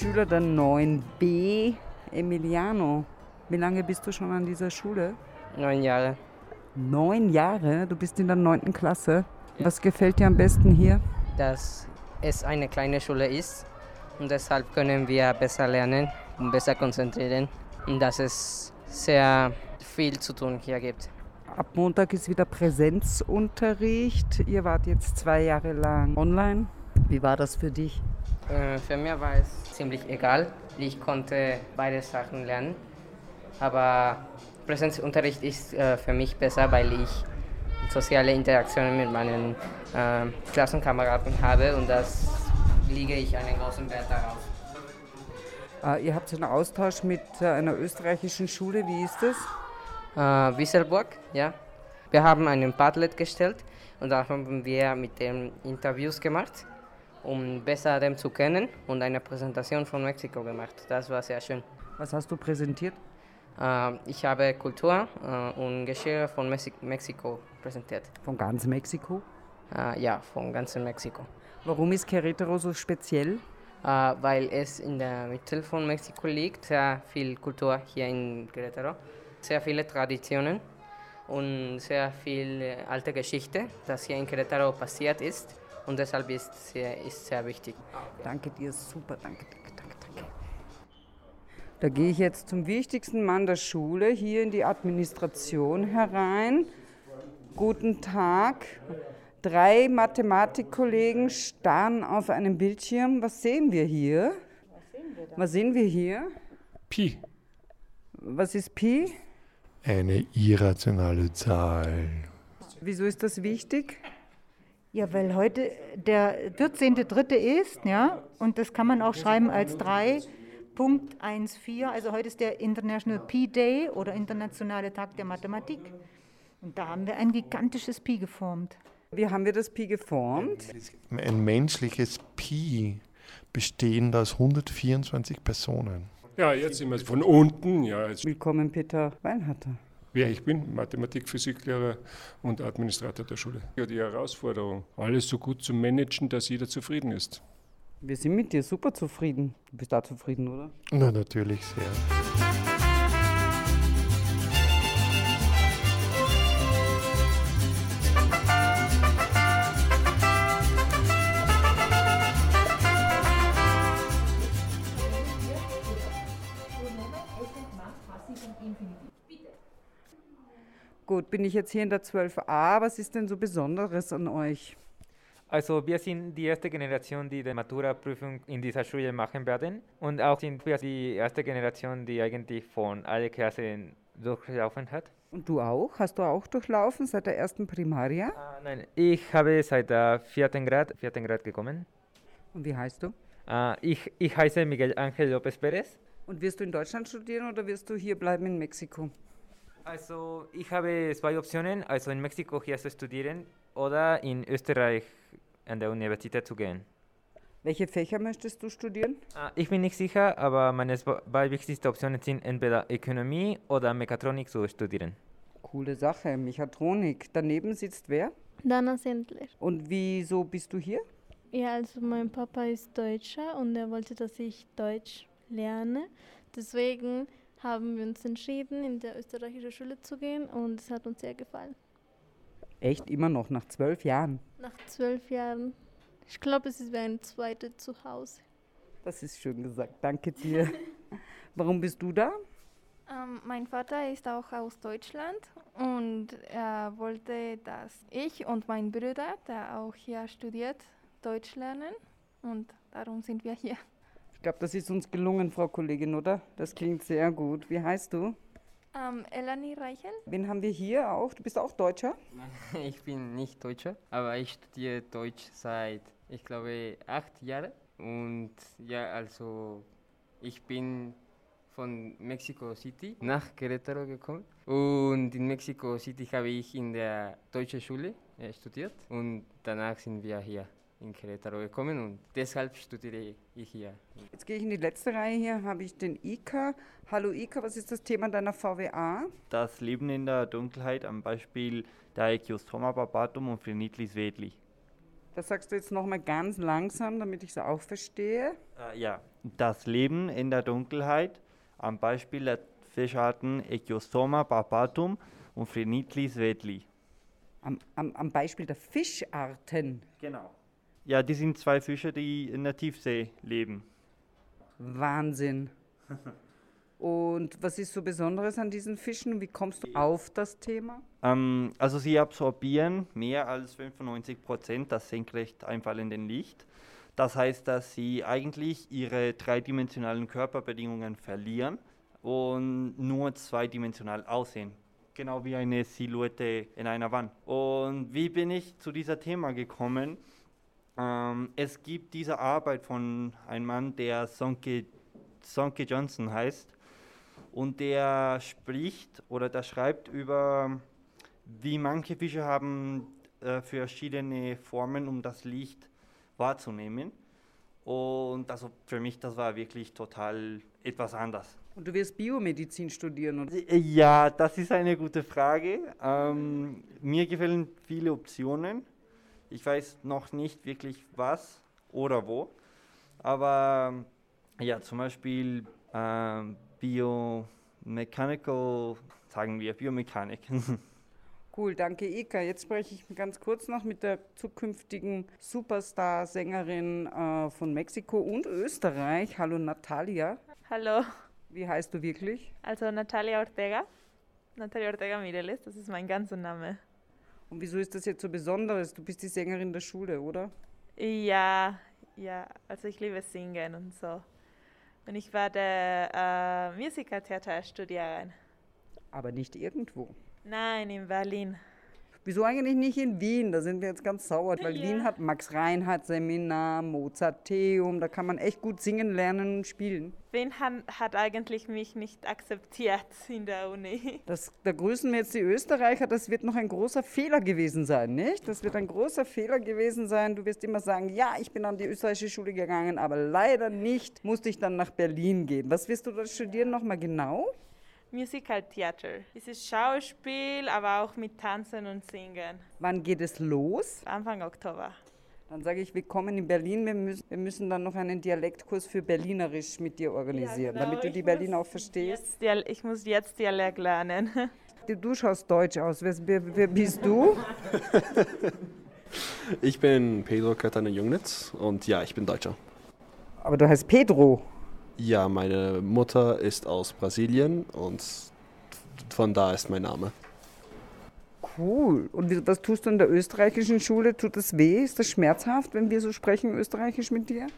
[SPEAKER 1] Schüler der 9b, Emiliano. Wie lange bist du schon an dieser Schule?
[SPEAKER 17] Neun Jahre.
[SPEAKER 1] Neun Jahre? Du bist in der neunten Klasse. Was gefällt dir am besten hier?
[SPEAKER 17] Dass es eine kleine Schule ist und deshalb können wir besser lernen und besser konzentrieren und dass es sehr viel zu tun hier gibt.
[SPEAKER 1] Ab Montag ist wieder Präsenzunterricht. Ihr wart jetzt zwei Jahre lang online. Wie war das für dich?
[SPEAKER 17] Äh, für mich war es ziemlich egal. Ich konnte beide Sachen lernen. Aber Präsenzunterricht ist äh, für mich besser, weil ich soziale Interaktionen mit meinen äh, Klassenkameraden habe und das liege ich einen großen Wert darauf.
[SPEAKER 1] Äh, ihr habt einen Austausch mit einer österreichischen Schule, wie ist das?
[SPEAKER 17] Äh, Wisselburg, ja. Wir haben einen Padlet gestellt und da haben wir mit dem Interviews gemacht, um besser dem zu kennen und eine Präsentation von Mexiko gemacht. Das war sehr schön.
[SPEAKER 1] Was hast du präsentiert?
[SPEAKER 17] Äh, ich habe Kultur äh, und Geschirr von Mexiko präsentiert.
[SPEAKER 1] Von ganz Mexiko?
[SPEAKER 17] Äh, ja, von ganz Mexiko.
[SPEAKER 1] Warum ist Querétaro so speziell?
[SPEAKER 17] weil es in der Mitte von Mexiko liegt, sehr viel Kultur hier in Querétaro, sehr viele Traditionen und sehr viel alte Geschichte, das hier in Querétaro passiert ist und deshalb ist es sehr, ist sehr wichtig.
[SPEAKER 1] Danke dir, super, danke, danke, danke, danke. Da gehe ich jetzt zum wichtigsten Mann der Schule, hier in die Administration herein. Guten Tag. Drei Mathematikkollegen starren auf einem Bildschirm. Was sehen wir hier? Was sehen wir, Was sehen wir hier?
[SPEAKER 18] Pi.
[SPEAKER 1] Was ist Pi?
[SPEAKER 18] Eine irrationale Zahl.
[SPEAKER 1] Wieso ist das wichtig?
[SPEAKER 19] Ja, weil heute der 14.3. ist, ja, und das kann man auch schreiben als 3.14. Also heute ist der International Pi Day oder Internationale Tag der Mathematik. Und da haben wir ein gigantisches Pi geformt.
[SPEAKER 1] Wie haben wir das Pi geformt?
[SPEAKER 18] Ein menschliches Pi bestehend aus 124 Personen.
[SPEAKER 20] Ja, jetzt sind wir von unten. Ja,
[SPEAKER 1] Willkommen, Peter Weinharter.
[SPEAKER 20] Wer ich bin, Mathematik, Physiklehrer und Administrator der Schule. Ja, die Herausforderung, alles so gut zu managen, dass jeder zufrieden ist.
[SPEAKER 1] Wir sind mit dir super zufrieden. Du bist da zufrieden, oder?
[SPEAKER 18] Na, natürlich sehr.
[SPEAKER 1] Gut, bin ich jetzt hier in der 12a. Was ist denn so Besonderes an euch?
[SPEAKER 21] Also wir sind die erste Generation, die die Matura-Prüfung in dieser Schule machen werden. Und auch sind wir die erste Generation, die eigentlich von allen Klassen durchlaufen hat.
[SPEAKER 1] Und du auch? Hast du auch durchlaufen seit der ersten Primaria?
[SPEAKER 21] Ah, nein, ich habe seit der vierten Grad, vierten Grad gekommen.
[SPEAKER 1] Und wie heißt du?
[SPEAKER 21] Ah, ich, ich heiße Miguel Ángel López Pérez.
[SPEAKER 1] Und wirst du in Deutschland studieren oder wirst du hier bleiben in Mexiko?
[SPEAKER 21] Also ich habe zwei Optionen, also in Mexiko hier zu studieren oder in Österreich an der Universität zu gehen.
[SPEAKER 1] Welche Fächer möchtest du studieren?
[SPEAKER 21] Ah, ich bin nicht sicher, aber meine zwei wichtigsten Optionen sind entweder Ökonomie oder Mechatronik zu studieren.
[SPEAKER 1] Coole Sache, Mechatronik. Daneben sitzt wer?
[SPEAKER 22] Dana Sendler.
[SPEAKER 1] Und wieso bist du hier?
[SPEAKER 22] Ja, also mein Papa ist Deutscher und er wollte, dass ich Deutsch lerne. Deswegen haben wir uns entschieden, in der österreichische Schule zu gehen und es hat uns sehr gefallen.
[SPEAKER 1] Echt immer noch, nach zwölf Jahren?
[SPEAKER 22] Nach zwölf Jahren. Ich glaube, es ist wie ein zweites Zuhause.
[SPEAKER 1] Das ist schön gesagt, danke dir. Warum bist du da?
[SPEAKER 22] Ähm, mein Vater ist auch aus Deutschland und er wollte, dass ich und mein Bruder, der auch hier studiert, Deutsch lernen und darum sind wir hier
[SPEAKER 1] glaube, das ist uns gelungen, Frau Kollegin, oder? Das klingt sehr gut. Wie heißt du?
[SPEAKER 22] Ähm, Elani Reichel.
[SPEAKER 1] Wen haben wir hier auch? Du bist auch Deutscher?
[SPEAKER 17] Ich bin nicht Deutscher, aber ich studiere Deutsch seit, ich glaube, acht Jahren. Und ja, also ich bin von Mexico City nach Querétaro gekommen. Und in Mexico City habe ich in der deutschen Schule äh, studiert und danach sind wir hier in Querétaro gekommen und deshalb studiere ich hier.
[SPEAKER 1] Jetzt gehe ich in die letzte Reihe hier, habe ich den Ika. Hallo Ika, was ist das Thema deiner VWA?
[SPEAKER 23] Das Leben in der Dunkelheit am Beispiel der Echiostoma barbatum und Phrenitlis vedli.
[SPEAKER 1] Das sagst du jetzt nochmal ganz langsam, damit ich es auch verstehe.
[SPEAKER 23] Äh, ja, das Leben in der Dunkelheit am Beispiel der Fischarten Echiostoma barbatum und Phrenitlis vedli.
[SPEAKER 1] Am, am, am Beispiel der Fischarten.
[SPEAKER 23] Genau. Ja, die sind zwei Fische, die in der Tiefsee leben.
[SPEAKER 1] Wahnsinn. Und was ist so Besonderes an diesen Fischen? Wie kommst du auf das Thema?
[SPEAKER 23] Ähm, also sie absorbieren mehr als 95 Prozent das senkrecht einfallenden Licht. Das heißt, dass sie eigentlich ihre dreidimensionalen Körperbedingungen verlieren und nur zweidimensional aussehen. Genau wie eine Silhouette in einer Wand. Und wie bin ich zu diesem Thema gekommen? Ähm, es gibt diese Arbeit von einem Mann, der Sonke, Sonke Johnson heißt. Und der spricht oder der schreibt über, wie manche Fische haben äh, verschiedene Formen, um das Licht wahrzunehmen. Und also für mich, das war wirklich total etwas anders.
[SPEAKER 1] Und du wirst Biomedizin studieren, oder?
[SPEAKER 23] Ja, das ist eine gute Frage. Ähm, mir gefallen viele Optionen. Ich weiß noch nicht wirklich was oder wo. Aber ja, zum Beispiel ähm, Biomechanical, sagen wir, Biomechanik.
[SPEAKER 1] Cool, danke Ika. Jetzt spreche ich ganz kurz noch mit der zukünftigen Superstar-Sängerin äh, von Mexiko und Österreich. Hallo Natalia.
[SPEAKER 24] Hallo.
[SPEAKER 1] Wie heißt du wirklich?
[SPEAKER 24] Also Natalia Ortega. Natalia Ortega Mireles, das ist mein ganzer Name.
[SPEAKER 1] Und wieso ist das jetzt so Besonderes? Du bist die Sängerin der Schule, oder?
[SPEAKER 24] Ja, ja, also ich liebe Singen und so. Und ich werde äh, Musicaltheater studieren.
[SPEAKER 1] Aber nicht irgendwo.
[SPEAKER 24] Nein, in Berlin.
[SPEAKER 1] Wieso eigentlich nicht in Wien? Da sind wir jetzt ganz sauer, weil
[SPEAKER 24] Ja.
[SPEAKER 1] Wien hat Max Reinhardt Seminar, Mozarteum, da kann man echt gut singen, lernen und spielen.
[SPEAKER 24] Wien hat, hat eigentlich mich nicht akzeptiert in der Uni.
[SPEAKER 1] Das, da grüßen wir jetzt die Österreicher, das wird noch ein großer Fehler gewesen sein, nicht? Das wird ein großer Fehler gewesen sein. Du wirst immer sagen, ja, ich bin an die österreichische Schule gegangen, aber leider nicht, musste ich dann nach Berlin gehen. Was wirst du da studieren nochmal genau?
[SPEAKER 24] Musicaltheater. Es ist Schauspiel, aber auch mit Tanzen und Singen.
[SPEAKER 1] Wann geht es los?
[SPEAKER 24] Anfang Oktober.
[SPEAKER 1] Dann sage ich, willkommen in Berlin. Wir müssen, wir müssen dann noch einen Dialektkurs für Berlinerisch mit dir organisieren,
[SPEAKER 24] genau.
[SPEAKER 1] damit du
[SPEAKER 24] Ich
[SPEAKER 1] die Berlin
[SPEAKER 24] muss
[SPEAKER 1] auch verstehst.
[SPEAKER 24] Jetzt ich muss jetzt Dialekt lernen.
[SPEAKER 1] Du, du schaust deutsch aus. Wer, wer, wer bist du?
[SPEAKER 25] Ich bin Pedro Catana Jungnitz und ja, ich bin Deutscher.
[SPEAKER 1] Aber du heißt Pedro.
[SPEAKER 25] Ja, meine Mutter ist aus Brasilien und von da ist mein Name.
[SPEAKER 1] Cool. Und was tust du in der österreichischen Schule? Tut das weh? Ist das schmerzhaft, wenn wir so sprechen österreichisch mit dir?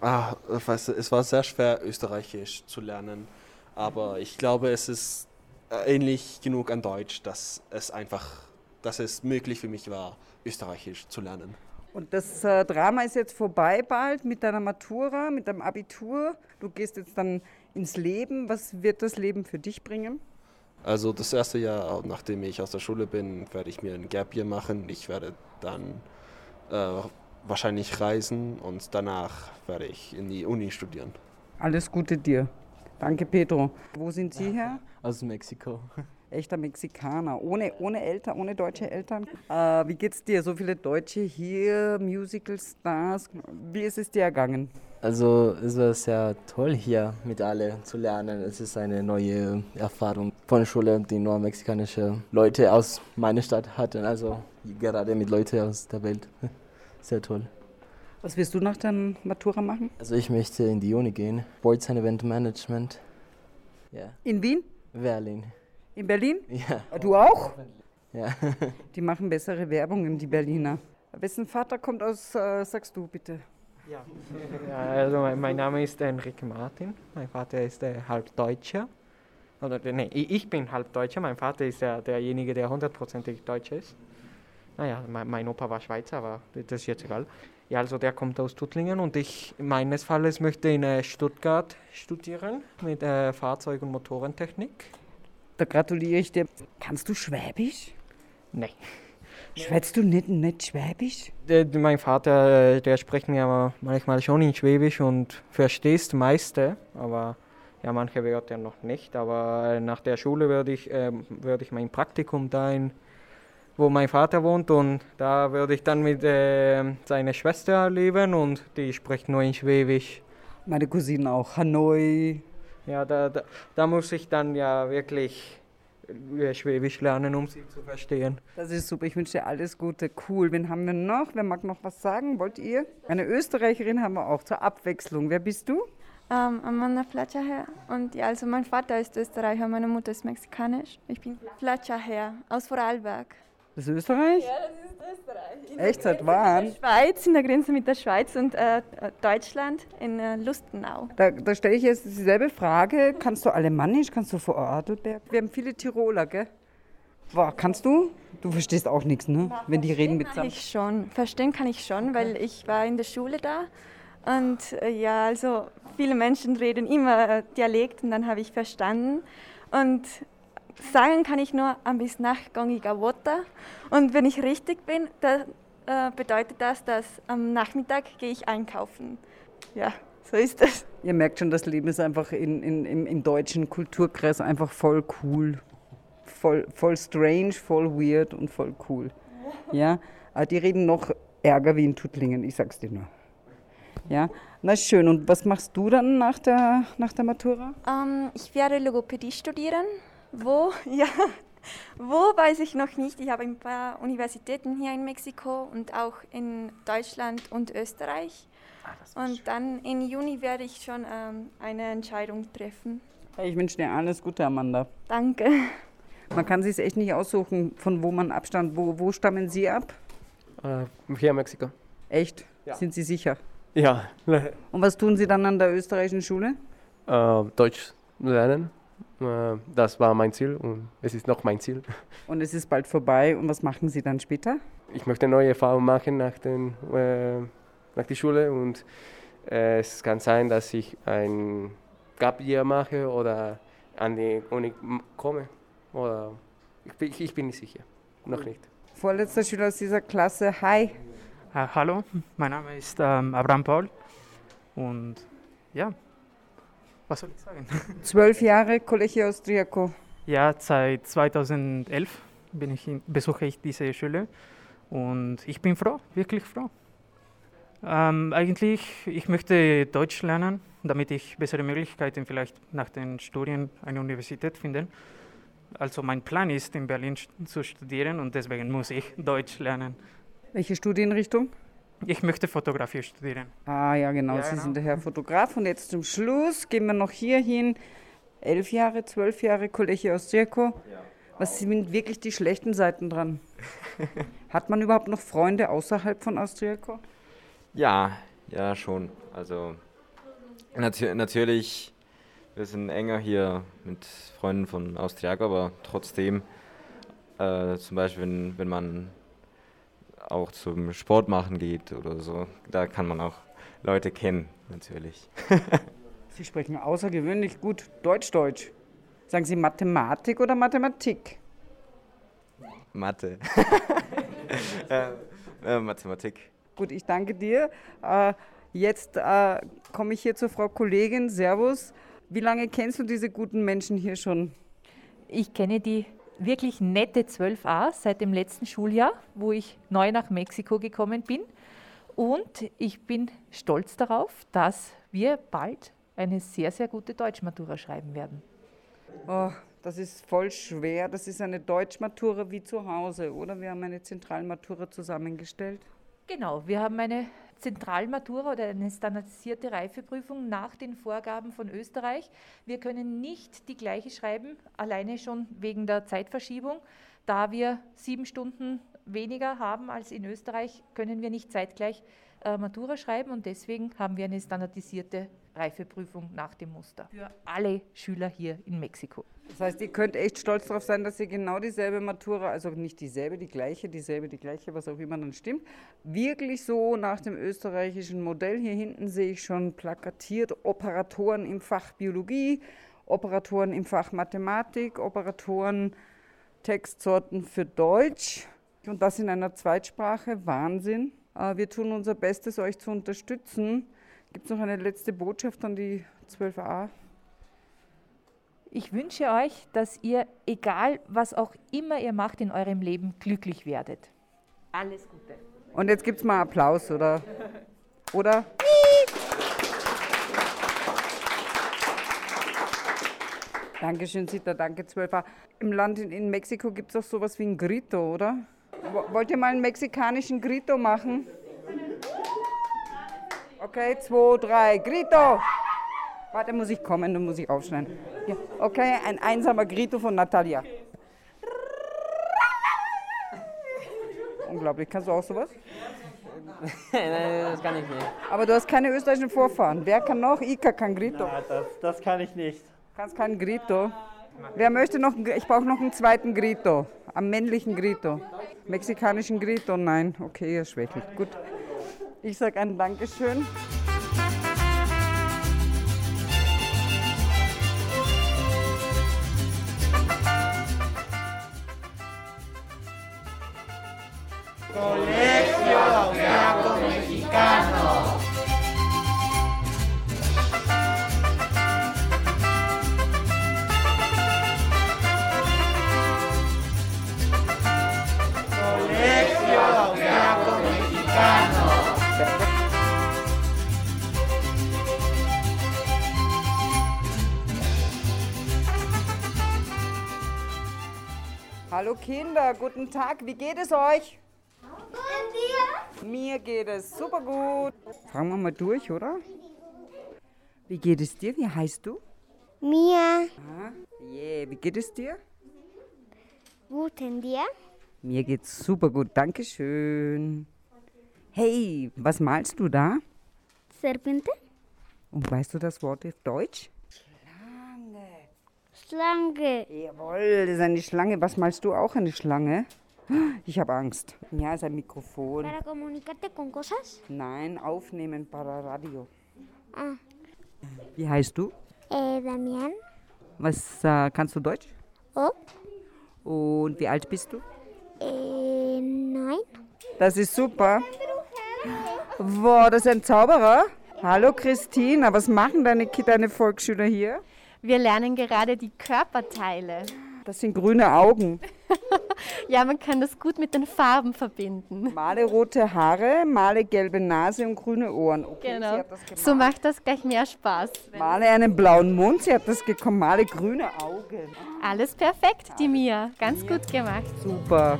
[SPEAKER 25] Ah, weißt du, es war sehr schwer, Österreichisch zu lernen, aber ich glaube, es ist äh, ähnlich genug an Deutsch, dass es einfach, dass es möglich für mich war, Österreichisch zu lernen.
[SPEAKER 1] Und das äh, Drama ist jetzt vorbei bald mit deiner Matura, mit deinem Abitur. Du gehst jetzt dann ins Leben. Was wird das Leben für dich bringen?
[SPEAKER 25] Also das erste Jahr, nachdem ich aus der Schule bin, werde ich mir ein Gap Year machen. Ich werde dann äh, wahrscheinlich reisen und danach werde ich in die Uni studieren.
[SPEAKER 1] Alles Gute dir. Danke, Pedro. Wo sind Sie her?
[SPEAKER 26] Aus Mexiko.
[SPEAKER 1] Echter Mexikaner, ohne, ohne Eltern, ohne deutsche Eltern. Äh, wie geht's dir? So viele Deutsche hier, Musical-Stars. Wie ist es dir ergangen?
[SPEAKER 26] Also es war sehr toll hier mit alle zu lernen. Es ist eine neue Erfahrung von der Schule, die nur mexikanische Leute aus meiner Stadt hatten. Also gerade mit Leuten aus der Welt. Sehr toll.
[SPEAKER 1] Was wirst du nach der Matura machen?
[SPEAKER 26] Also ich möchte in die Uni gehen. Sports and Event Management. Ja.
[SPEAKER 1] In Wien?
[SPEAKER 26] Berlin.
[SPEAKER 1] In Berlin?
[SPEAKER 26] Ja.
[SPEAKER 1] Du auch?
[SPEAKER 26] Ja.
[SPEAKER 1] Die machen bessere Werbung, die Berliner. Wessen Vater kommt aus, äh, sagst du bitte?
[SPEAKER 27] Ja, ja also mein, mein Name ist Enrique Martin. Mein Vater ist äh, halb Deutscher. Oder nee, ich bin halb Deutscher. Mein Vater ist der, derjenige, der hundertprozentig Deutsch ist. Naja, mein, mein Opa war Schweizer, aber das ist jetzt egal. Ja, also der kommt aus Tuttlingen und ich meines Falles möchte in äh, Stuttgart studieren mit äh, Fahrzeug- und Motorentechnik.
[SPEAKER 1] Da gratuliere ich dir. Kannst du Schwäbisch?
[SPEAKER 27] Nein.
[SPEAKER 1] Schwätzt du nicht, nicht Schwäbisch?
[SPEAKER 27] Der, mein Vater, äh, der spricht mir aber manchmal schon in Schwäbisch und verstehst meiste, aber ja, manche Wörter noch nicht. Aber äh, nach der Schule würde ich, ähm, würde ich mein Praktikum da in, wo mein Vater wohnt und da würde ich dann mit äh, seiner Schwester leben und die spricht nur in Schwäbisch.
[SPEAKER 1] Meine Cousine auch. Hanoi.
[SPEAKER 27] Ja, da, da, da muss ich dann ja wirklich äh, Schwäbisch lernen, um sie zu verstehen.
[SPEAKER 1] Das ist super. Ich wünsche dir alles Gute. Cool. Wen haben wir noch? Wer mag noch was sagen? Wollt ihr? Eine Österreicherin haben wir auch zur Abwechslung. Wer bist du?
[SPEAKER 9] Ähm, Amanda Flatscherherr. Und ja, also mein Vater ist Österreicher, meine Mutter ist mexikanisch. Ich bin Flatscherherr aus Vorarlberg.
[SPEAKER 1] Das ist Österreich?
[SPEAKER 9] Ja, das ist Österreich. In
[SPEAKER 1] Echt, seit wann?
[SPEAKER 9] Mit der Schweiz, in der Grenze mit der Schweiz und äh, Deutschland in äh, Lustenau.
[SPEAKER 1] Da, da stelle ich jetzt dieselbe Frage. Kannst du Alemannisch? Kannst du Vorarlberg? Wir haben viele Tiroler, gell? Boah, kannst du? Du verstehst auch nichts, ne? Wenn die reden mit
[SPEAKER 9] Kann ich schon. Verstehen kann ich schon, weil ich war in der Schule da. Und äh, ja, also viele Menschen reden immer äh, Dialekt und dann habe ich verstanden. Und sagen kann ich nur am bis nach gongiga Wota. Und wenn ich richtig bin, dann äh, bedeutet das, dass am Nachmittag gehe ich einkaufen. Ja, so ist es.
[SPEAKER 1] Ihr merkt schon, das Leben ist einfach in, in, im, im deutschen Kulturkreis einfach voll cool. Voll, voll strange, voll weird und voll cool. Ja, aber die reden noch ärger wie in Tuttlingen, ich sag's dir nur. Ja, na schön. Und was machst du dann nach der, nach der Matura?
[SPEAKER 9] Ähm, ich werde Logopädie studieren. Wo? Ja. Wo weiß ich noch nicht. Ich habe ein paar Universitäten hier in Mexiko und auch in Deutschland und Österreich. und dann im Juni werde ich schon ähm, eine Entscheidung treffen.
[SPEAKER 1] Ich wünsche dir alles Gute, Amanda.
[SPEAKER 9] Danke.
[SPEAKER 1] Man kann sich echt nicht aussuchen, von wo man abstammt. Wo, wo stammen Sie ab?
[SPEAKER 27] Äh, hier in Mexiko.
[SPEAKER 1] Echt?
[SPEAKER 27] Ja.
[SPEAKER 1] Sind Sie sicher?
[SPEAKER 27] Ja.
[SPEAKER 1] Und was tun Sie dann an der österreichischen Schule?
[SPEAKER 27] Äh, Deutsch lernen. Äh, das war mein Ziel und es ist noch mein Ziel.
[SPEAKER 1] Und es ist bald vorbei. Und was machen Sie dann später?
[SPEAKER 27] Ich möchte neue Erfahrungen machen nach, den, äh, nach der Schule und äh, es kann sein, dass ich ein Gap Year mache oder an die Uni komme. Oder ich, bin- ich bin nicht sicher. Noch nicht.
[SPEAKER 1] Vorletzter Schüler aus dieser Klasse. Hi.
[SPEAKER 28] Ah, hallo, mein Name ist ähm, Abraham Paul und ja, was soll ich sagen?
[SPEAKER 1] Zwölf Jahre Collegio Austriaco.
[SPEAKER 28] Ja, seit 2011 bin ich in, besuche ich diese Schule und ich bin froh, wirklich froh. Ähm, eigentlich, ich möchte Deutsch lernen, damit ich bessere Möglichkeiten vielleicht nach den Studien eine Universität finde. Also mein Plan ist, in Berlin zu studieren und deswegen muss ich Deutsch lernen.
[SPEAKER 1] Welche Studienrichtung?
[SPEAKER 28] Ich möchte Fotografie studieren.
[SPEAKER 1] Ah ja, genau,
[SPEAKER 28] Ja,
[SPEAKER 1] Sie
[SPEAKER 28] genau.
[SPEAKER 1] sind der Herr Fotograf. Und jetzt zum Schluss gehen wir noch hier hin. Elf Jahre, zwölf Jahre Collegio Austriaco. Was sind wirklich die schlechten Seiten dran? Hat man überhaupt noch Freunde außerhalb von Austriaco?
[SPEAKER 29] Ja, ja, schon. Also natür natürlich, wir sind enger hier mit Freunden von Austriaco, aber trotzdem, äh, zum Beispiel, wenn, wenn man auch zum Sport machen geht oder so, da kann man auch Leute kennen, natürlich.
[SPEAKER 1] Sie sprechen außergewöhnlich gut Deutsch-Deutsch. Sagen Sie Mathematik oder Mathematik?
[SPEAKER 29] Mathe. äh, äh, Mathematik.
[SPEAKER 1] Gut, ich danke dir. Äh, jetzt äh, komme ich hier zur Frau Kollegin. Servus. Wie lange kennst du diese guten Menschen hier schon?
[SPEAKER 30] Ich kenne die wirklich nette 12a seit dem letzten Schuljahr, wo ich neu nach Mexiko gekommen bin. Und ich bin stolz darauf, dass wir bald eine sehr, sehr gute Deutschmatura schreiben werden.
[SPEAKER 1] Oh, das ist voll schwer. Das ist eine Deutschmatura wie zu Hause, oder? Wir haben eine Zentralmatura zusammengestellt.
[SPEAKER 30] Genau, wir haben eine Zentralmatura oder eine standardisierte Reifeprüfung nach den Vorgaben von Österreich. Wir können nicht die gleiche schreiben, alleine schon wegen der Zeitverschiebung. Da wir sieben Stunden weniger haben als in Österreich, können wir nicht zeitgleich äh, Matura schreiben und deswegen haben wir eine standardisierte Reifeprüfung nach dem Muster für alle Schüler hier in Mexiko.
[SPEAKER 1] Das heißt, ihr könnt echt stolz darauf sein, dass ihr genau dieselbe Matura, also nicht dieselbe, die gleiche, dieselbe, die gleiche, was auch immer dann stimmt, wirklich so nach dem österreichischen Modell. Hier hinten sehe ich schon plakatiert Operatoren im Fach Biologie, Operatoren im Fach Mathematik, Operatoren Textsorten für Deutsch und das in einer Zweitsprache. Wahnsinn. Äh, Wir tun unser Bestes, euch zu unterstützen. Gibt es noch eine letzte Botschaft an die 12a?
[SPEAKER 30] Ich wünsche euch, dass ihr, egal was auch immer ihr macht in eurem Leben, glücklich werdet. Alles Gute.
[SPEAKER 1] Und jetzt gibt es mal Applaus, oder? Oder? Dankeschön, Sita, danke, Zwölfer. Im Land in, in Mexiko gibt es doch sowas wie ein Grito, oder? Wo- Wollt ihr mal einen mexikanischen Grito machen? Okay, zwei, drei, Grito! Warte, muss ich kommen, dann muss ich aufschneiden. Ja, okay, ein einsamer Grito von Natalia. Unglaublich, kannst du auch sowas?
[SPEAKER 31] Nein, das kann ich nicht.
[SPEAKER 1] Aber du hast keine österreichischen Vorfahren. Wer kann noch? Ika kann Grito.
[SPEAKER 23] Nein, das, das kann ich nicht.
[SPEAKER 1] Kannst keinen Grito. Wer möchte noch? Ich brauche noch einen zweiten Grito. Am männlichen Grito. Mexikanischen Grito? Nein. Okay, ist schwächlich. Gut. Ich sage ein Dankeschön.
[SPEAKER 32] Colegio Austriaco Mexicano.
[SPEAKER 1] Hallo Kinder, guten Tag. Wie geht es euch? Mir geht es super gut. Fragen wir mal durch, oder? Wie geht es dir? Wie heißt du?
[SPEAKER 33] Mia,
[SPEAKER 1] Ah, yeah. Wie geht es dir?
[SPEAKER 33] guten dir.
[SPEAKER 1] Mir geht's super gut, Dankeschön. Hey, was malst du da?
[SPEAKER 33] Serpente,
[SPEAKER 1] Und weißt du das Wort auf Deutsch?
[SPEAKER 33] Schlange.
[SPEAKER 1] Jawohl, das ist eine Schlange. Was malst du auch eine Schlange? Ich habe Angst. Ja, ist ein Mikrofon.
[SPEAKER 33] Para comunicarte con cosas.
[SPEAKER 1] Nein, aufnehmen para Radio.
[SPEAKER 33] Ah,
[SPEAKER 1] Wie heißt du?
[SPEAKER 33] eh, Damián.
[SPEAKER 1] Was äh, kannst du Deutsch?
[SPEAKER 33] Oh,
[SPEAKER 1] Und wie alt bist du?
[SPEAKER 33] eh, nein.
[SPEAKER 1] Das ist super. Wow, das ist ein Zauberer. Hallo Christina, was machen deine, deine Volksschüler hier?
[SPEAKER 34] Wir lernen gerade die Körperteile.
[SPEAKER 1] Das sind grüne Augen.
[SPEAKER 34] Ja, man kann das gut mit den Farben verbinden.
[SPEAKER 1] Male rote Haare, male gelbe Nase und grüne Ohren. Okay, sie
[SPEAKER 34] Genau.
[SPEAKER 1] hat das gemacht.
[SPEAKER 34] So macht das gleich mehr Spaß.
[SPEAKER 1] Male einen blauen Mund, sie hat das gekommen. Male grüne Augen.
[SPEAKER 34] Alles perfekt, die Mia. Ganz gut gemacht.
[SPEAKER 1] Super.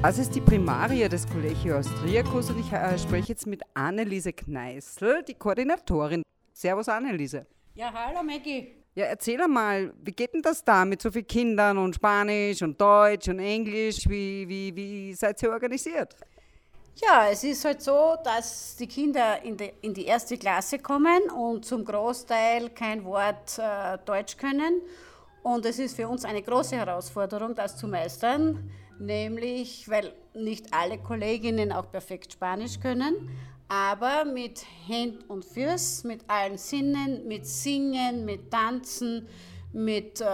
[SPEAKER 1] Das ist die Primaria des Collegio Austriacus und ich äh, spreche jetzt mit Anneliese Kneißl, die Koordinatorin. Servus Anneliese.
[SPEAKER 35] Ja, hallo Maggie.
[SPEAKER 1] Ja, erzähl einmal, wie geht denn das da mit so vielen Kindern und Spanisch und Deutsch und Englisch? Wie, wie, wie seid ihr organisiert?
[SPEAKER 35] Ja, es ist halt so, dass die Kinder in die, in die erste Klasse kommen und zum Großteil kein Wort äh, Deutsch können. Und es ist für uns eine große Herausforderung, das zu meistern, nämlich weil nicht alle Kolleginnen auch perfekt Spanisch können, aber mit Händ und Füß, mit allen Sinnen, mit Singen, mit Tanzen, mit äh,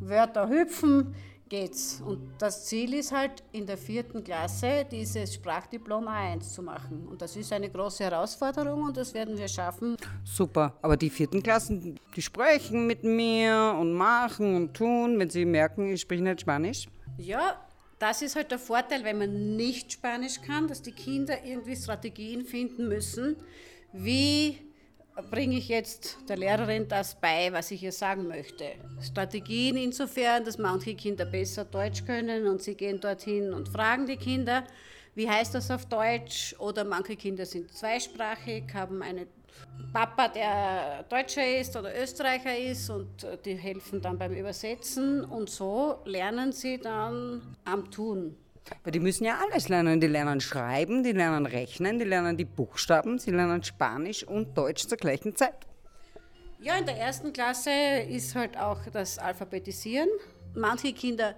[SPEAKER 35] Wörter hüpfen geht's. Und das Ziel ist halt in der vierten Klasse dieses Sprachdiplom A1 zu machen. Und das ist eine große Herausforderung und das werden wir schaffen.
[SPEAKER 1] Super, aber die vierten Klassen, die sprechen mit mir und machen und tun, wenn sie merken, ich spreche nicht Spanisch.
[SPEAKER 35] Ja, das ist halt der Vorteil, wenn man nicht Spanisch kann, dass die Kinder irgendwie Strategien finden müssen, wie bringe ich jetzt der Lehrerin das bei, was ich ihr sagen möchte. Strategien insofern, dass manche Kinder besser Deutsch können und sie gehen dorthin und fragen die Kinder, wie heißt das auf Deutsch? Oder manche Kinder sind zweisprachig, haben einen Papa, der Deutscher ist oder Österreicher ist und äh, die helfen dann beim Übersetzen und so lernen sie dann am Tun.
[SPEAKER 1] Weil die müssen ja alles lernen. Die lernen schreiben, die lernen rechnen, die lernen die Buchstaben, sie lernen Spanisch und Deutsch zur gleichen Zeit.
[SPEAKER 35] Ja, in der ersten Klasse ist halt auch das Alphabetisieren. Manche Kinder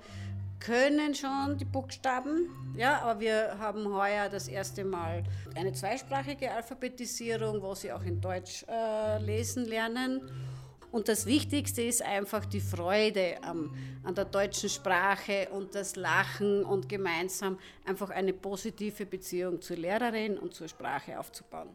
[SPEAKER 35] können schon die Buchstaben, ja, aber wir haben heuer das erste Mal eine zweisprachige Alphabetisierung, wo sie auch in Deutsch äh, lesen lernen. Und das Wichtigste ist einfach die Freude am, an der deutschen Sprache und das Lachen und gemeinsam einfach eine positive Beziehung zur Lehrerin und zur Sprache aufzubauen.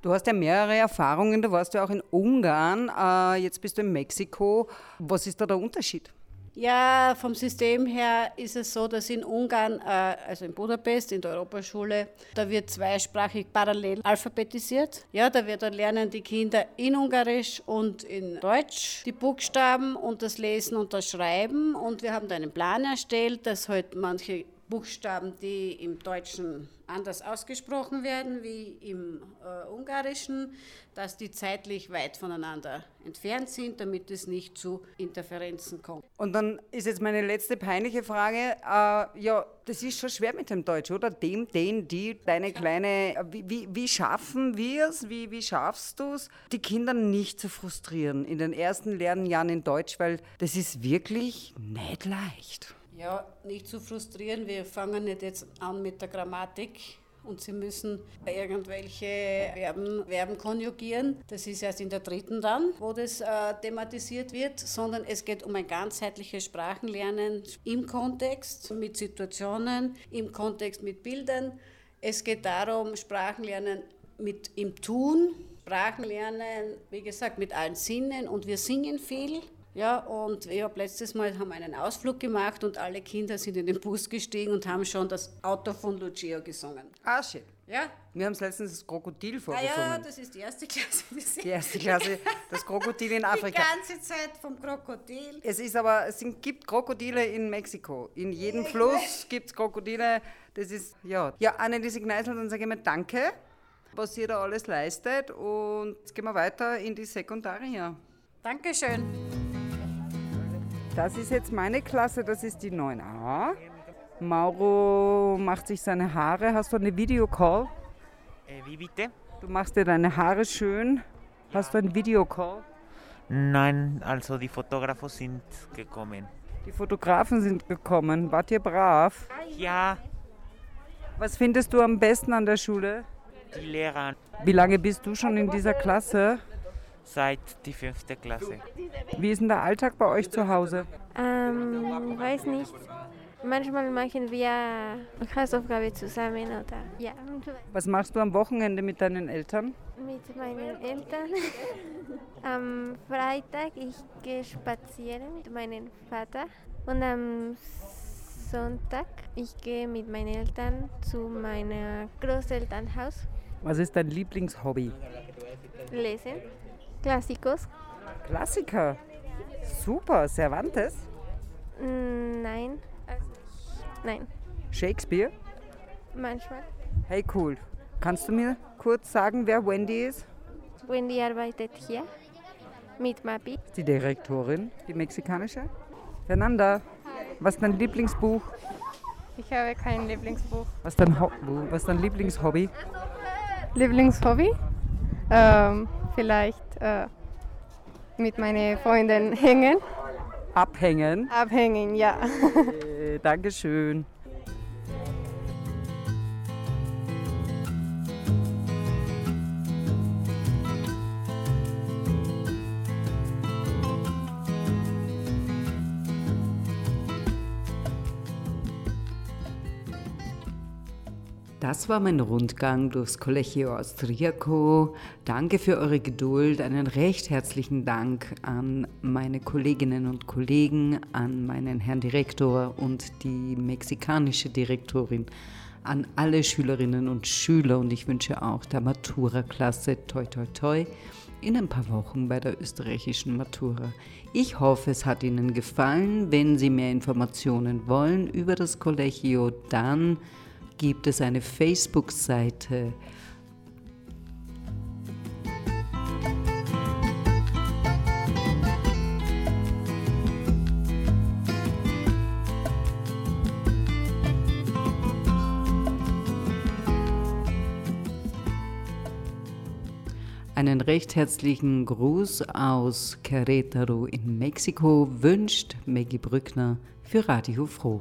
[SPEAKER 1] Du hast ja mehrere Erfahrungen, du warst ja auch in Ungarn, äh, jetzt bist du in Mexiko. Was ist da der Unterschied?
[SPEAKER 35] Ja, vom System her ist es so, dass in Ungarn, äh, also in Budapest, in der Europaschule, da wird zweisprachig parallel alphabetisiert. Ja, da wird dann lernen die Kinder in Ungarisch und in Deutsch die Buchstaben und das Lesen und das Schreiben. Und wir haben da einen Plan erstellt, dass halt manche Buchstaben, die im Deutschen anders ausgesprochen werden wie im äh, Ungarischen, dass die zeitlich weit voneinander entfernt sind, damit es nicht zu Interferenzen kommt.
[SPEAKER 1] Und dann ist jetzt meine letzte peinliche Frage. Äh, ja, das ist schon schwer mit dem Deutsch, oder? Dem, den, die, deine kleine. Wie, wie, wie schaffen wir es? Wie, wie schaffst du es, die Kinder nicht zu frustrieren in den ersten Lernjahren in Deutsch? Weil das ist wirklich nicht leicht.
[SPEAKER 35] Ja, nicht zu frustrieren. Wir fangen nicht jetzt an mit der Grammatik und Sie müssen irgendwelche Verben, Verben konjugieren. Das ist erst in der dritten dann, wo das äh, thematisiert wird, sondern es geht um ein ganzheitliches Sprachenlernen im Kontext mit Situationen, im Kontext mit Bildern. Es geht darum, Sprachenlernen mit im Tun, Sprachenlernen, wie gesagt, mit allen Sinnen und wir singen viel. Ja, und ich habe letztes Mal haben einen Ausflug gemacht und alle Kinder sind in den Bus gestiegen und haben schon das Auto von Lucio gesungen.
[SPEAKER 1] Ah, schön.
[SPEAKER 35] Ja.
[SPEAKER 1] Wir haben letztens das Krokodil
[SPEAKER 35] Ah
[SPEAKER 1] vorgesungen.
[SPEAKER 35] ja, das ist die erste Klasse.
[SPEAKER 1] Die erste Klasse, das Krokodil in Afrika.
[SPEAKER 35] Die ganze Zeit vom Krokodil.
[SPEAKER 1] Es ist aber, es sind, gibt Krokodile in Mexiko. In jedem Fluss gibt es Krokodile. Das ist, ja. Ja, Anneliese Gneisel, dann sage ich mal Danke, was ihr da alles leistet. Und jetzt gehen wir weiter in die Sekundare.
[SPEAKER 35] Dankeschön.
[SPEAKER 1] Das ist jetzt meine Klasse, das ist die 9a. Mauro macht sich seine Haare. Hast du eine Videocall?
[SPEAKER 36] Äh, wie bitte?
[SPEAKER 1] Du machst dir deine Haare schön. Hast du einen Videocall?
[SPEAKER 36] Nein, also die Fotografos sind gekommen.
[SPEAKER 1] Die Fotografen sind gekommen. Wart ihr brav?
[SPEAKER 36] Ja,
[SPEAKER 1] Was findest du am besten an der Schule?
[SPEAKER 36] die Lehrer
[SPEAKER 1] Wie lange bist du schon in dieser Klasse?
[SPEAKER 36] Seit die fünfte Klasse.
[SPEAKER 1] Wie ist denn der Alltag bei euch zu Hause?
[SPEAKER 33] Ähm, weiß nicht. Manchmal machen wir Hausaufgabe zusammen oder ja,
[SPEAKER 1] Was machst du am Wochenende mit deinen Eltern?
[SPEAKER 33] mit meinen Eltern. Am Freitag ich gehe spazieren mit meinem Vater und am Sonntag ich gehe mit meinen Eltern zu meinem Großelternhaus
[SPEAKER 1] Was ist dein Lieblingshobby?
[SPEAKER 33] lesen. Klassikos?
[SPEAKER 1] Klassiker. Super. Cervantes?
[SPEAKER 33] Mm, Nein. Also, nein.
[SPEAKER 1] Shakespeare?
[SPEAKER 33] Manchmal.
[SPEAKER 1] Hey, cool. Kannst du mir kurz sagen, wer Wendy ist?
[SPEAKER 33] Wendy arbeitet hier mit Mapi.
[SPEAKER 1] Die Direktorin, die mexikanische. Fernanda, was ist dein Lieblingsbuch?
[SPEAKER 37] Ich habe kein Lieblingsbuch.
[SPEAKER 1] Was ist dein, Ho was ist dein Lieblingshobby?
[SPEAKER 37] Lieblingshobby? Ähm, vielleicht äh, mit meinen Freunden hängen.
[SPEAKER 1] Abhängen.
[SPEAKER 37] Abhängen, ja.
[SPEAKER 1] Äh, Dankeschön. Das war mein Rundgang durchs Collegio Austriaco. Danke für eure Geduld. Einen recht herzlichen Dank an meine Kolleginnen und Kollegen, an meinen Herrn Direktor und die mexikanische Direktorin, an alle Schülerinnen und Schüler und ich wünsche auch der Matura-Klasse toi toi toi in ein paar Wochen bei der österreichischen Matura. Ich hoffe, es hat Ihnen gefallen. Wenn Sie mehr Informationen wollen über das Collegio, dann gibt es eine Facebook-Seite. Einen recht herzlichen Gruß aus Querétaro in Mexiko wünscht Maggie Brückner für Radio Froh.